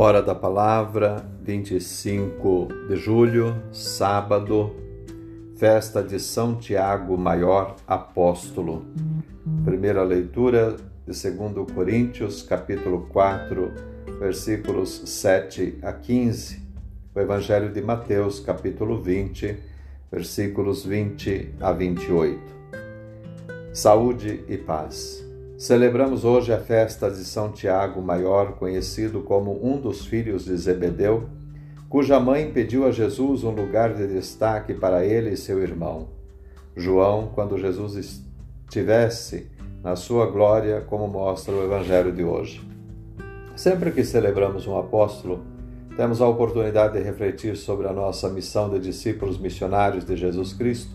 Hora da Palavra, 25 de julho, sábado, festa de São Tiago Maior Apóstolo. Primeira leitura de 2 Coríntios, capítulo 4, versículos 7 a 15. O Evangelho de Mateus, capítulo 20, versículos 20 a 28. Saúde e paz. Celebramos hoje a festa de São Tiago Maior, conhecido como um dos filhos de Zebedeu, cuja mãe pediu a Jesus um lugar de destaque para ele e seu irmão. João, quando Jesus estivesse na sua glória, como mostra o Evangelho de hoje. Sempre que celebramos um apóstolo, temos a oportunidade de refletir sobre a nossa missão de discípulos missionários de Jesus Cristo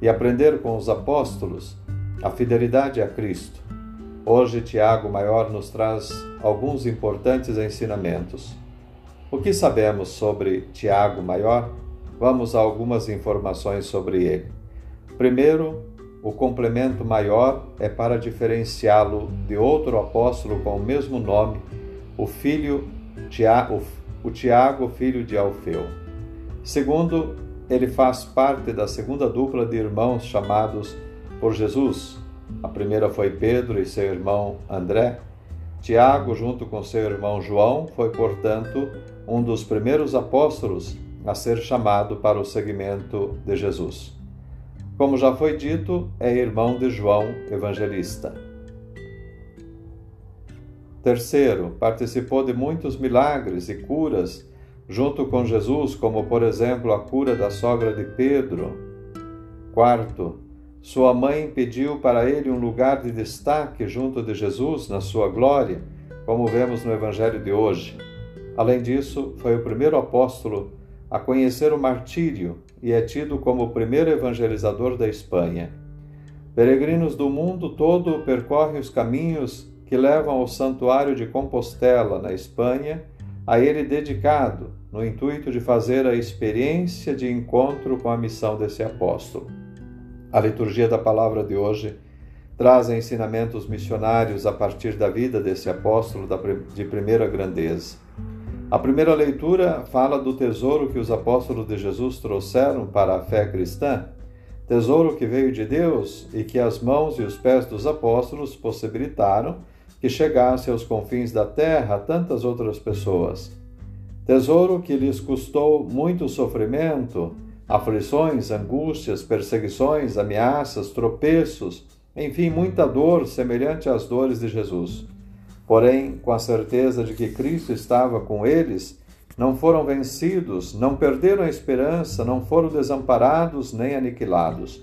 e aprender com os apóstolos a fidelidade a Cristo Hoje, Tiago Maior nos traz alguns importantes ensinamentos. O que sabemos sobre Tiago Maior? Vamos a algumas informações sobre ele. Primeiro, o complemento maior é para diferenciá-lo de outro apóstolo com o mesmo nome, o filho Tiago, o Tiago, filho de Alfeu. Segundo, ele faz parte da segunda dupla de irmãos chamados por Jesus, a primeira foi Pedro e seu irmão André. Tiago, junto com seu irmão João, foi, portanto, um dos primeiros apóstolos a ser chamado para o seguimento de Jesus. Como já foi dito, é irmão de João Evangelista. Terceiro, participou de muitos milagres e curas junto com Jesus, como por exemplo a cura da sogra de Pedro. Quarto, sua mãe pediu para ele um lugar de destaque junto de Jesus na sua glória, como vemos no Evangelho de hoje. Além disso, foi o primeiro apóstolo a conhecer o martírio e é tido como o primeiro evangelizador da Espanha. Peregrinos do mundo todo percorrem os caminhos que levam ao Santuário de Compostela, na Espanha, a ele dedicado, no intuito de fazer a experiência de encontro com a missão desse apóstolo. A liturgia da palavra de hoje traz ensinamentos missionários a partir da vida desse apóstolo de primeira grandeza. A primeira leitura fala do tesouro que os apóstolos de Jesus trouxeram para a fé cristã, tesouro que veio de Deus e que as mãos e os pés dos apóstolos possibilitaram que chegasse aos confins da terra a tantas outras pessoas. Tesouro que lhes custou muito sofrimento, aflições, angústias, perseguições, ameaças, tropeços, enfim, muita dor semelhante às dores de Jesus. Porém, com a certeza de que Cristo estava com eles, não foram vencidos, não perderam a esperança, não foram desamparados nem aniquilados.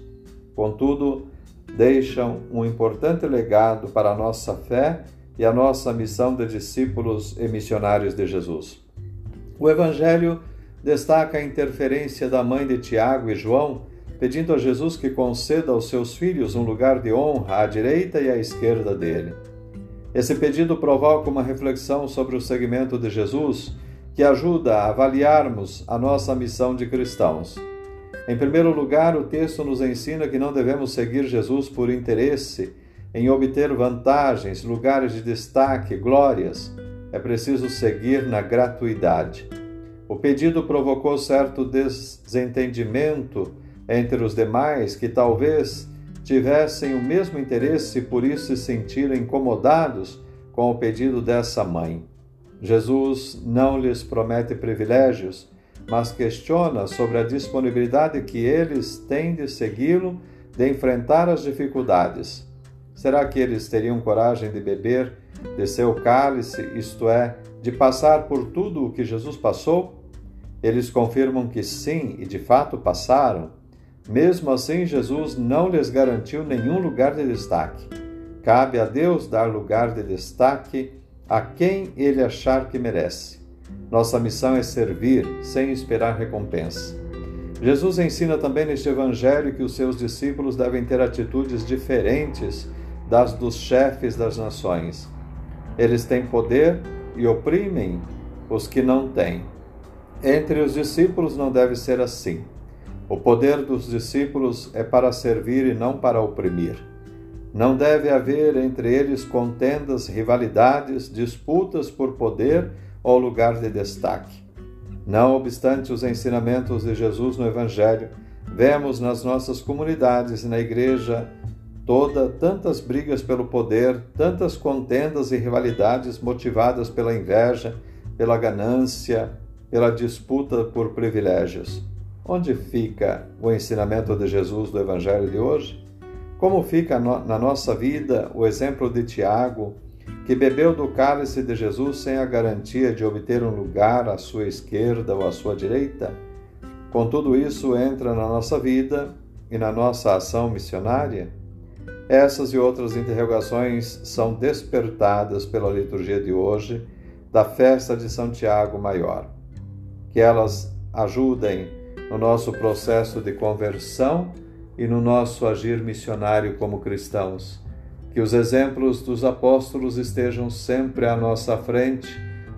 Contudo, deixam um importante legado para a nossa fé e a nossa missão de discípulos e missionários de Jesus. O Evangelho destaca a interferência da mãe de Tiago e João, pedindo a Jesus que conceda aos seus filhos um lugar de honra à direita e à esquerda dele. Esse pedido provoca uma reflexão sobre o segmento de Jesus que ajuda a avaliarmos a nossa missão de cristãos. Em primeiro lugar, o texto nos ensina que não devemos seguir Jesus por interesse em obter vantagens, lugares de destaque, glórias. É preciso seguir na gratuidade. O pedido provocou certo desentendimento entre os demais que talvez tivessem o mesmo interesse e por isso se sentiram incomodados com o pedido dessa mãe. Jesus não lhes promete privilégios, mas questiona sobre a disponibilidade que eles têm de segui-lo, de enfrentar as dificuldades. Será que eles teriam coragem de beber de seu cálice, isto é, de passar por tudo o que Jesus passou? Eles confirmam que sim, e de fato passaram. Mesmo assim, Jesus não lhes garantiu nenhum lugar de destaque. Cabe a Deus dar lugar de destaque a quem ele achar que merece. Nossa missão é servir sem esperar recompensa. Jesus ensina também neste Evangelho que os seus discípulos devem ter atitudes diferentes das dos chefes das nações. Eles têm poder e oprimem os que não têm. Entre os discípulos não deve ser assim. O poder dos discípulos é para servir e não para oprimir. Não deve haver entre eles contendas, rivalidades, disputas por poder ou lugar de destaque. Não obstante os ensinamentos de Jesus no Evangelho, vemos nas nossas comunidades e na igreja toda tantas brigas pelo poder, tantas contendas e rivalidades motivadas pela inveja, pela ganância, pela disputa por privilégios. Onde fica o ensinamento de Jesus do Evangelho de hoje? Como fica na nossa vida o exemplo de Tiago, que bebeu do cálice de Jesus sem a garantia de obter um lugar à sua esquerda ou à sua direita? Com tudo isso, entra na nossa vida e na nossa ação missionária? Essas e outras interrogações são despertadas pela liturgia de hoje da festa de São Tiago Maior. Que elas ajudem no nosso processo de conversão e no nosso agir missionário como cristãos. Que os exemplos dos apóstolos estejam sempre à nossa frente,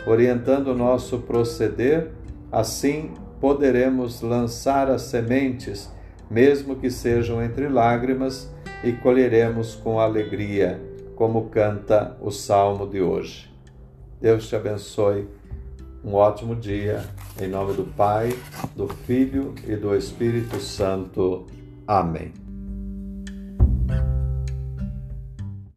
orientando o nosso proceder, assim poderemos lançar as sementes, mesmo que sejam entre lágrimas, e colheremos com alegria, como canta o salmo de hoje. Deus te abençoe um ótimo dia, em nome do Pai, do Filho e do Espírito Santo. Amém.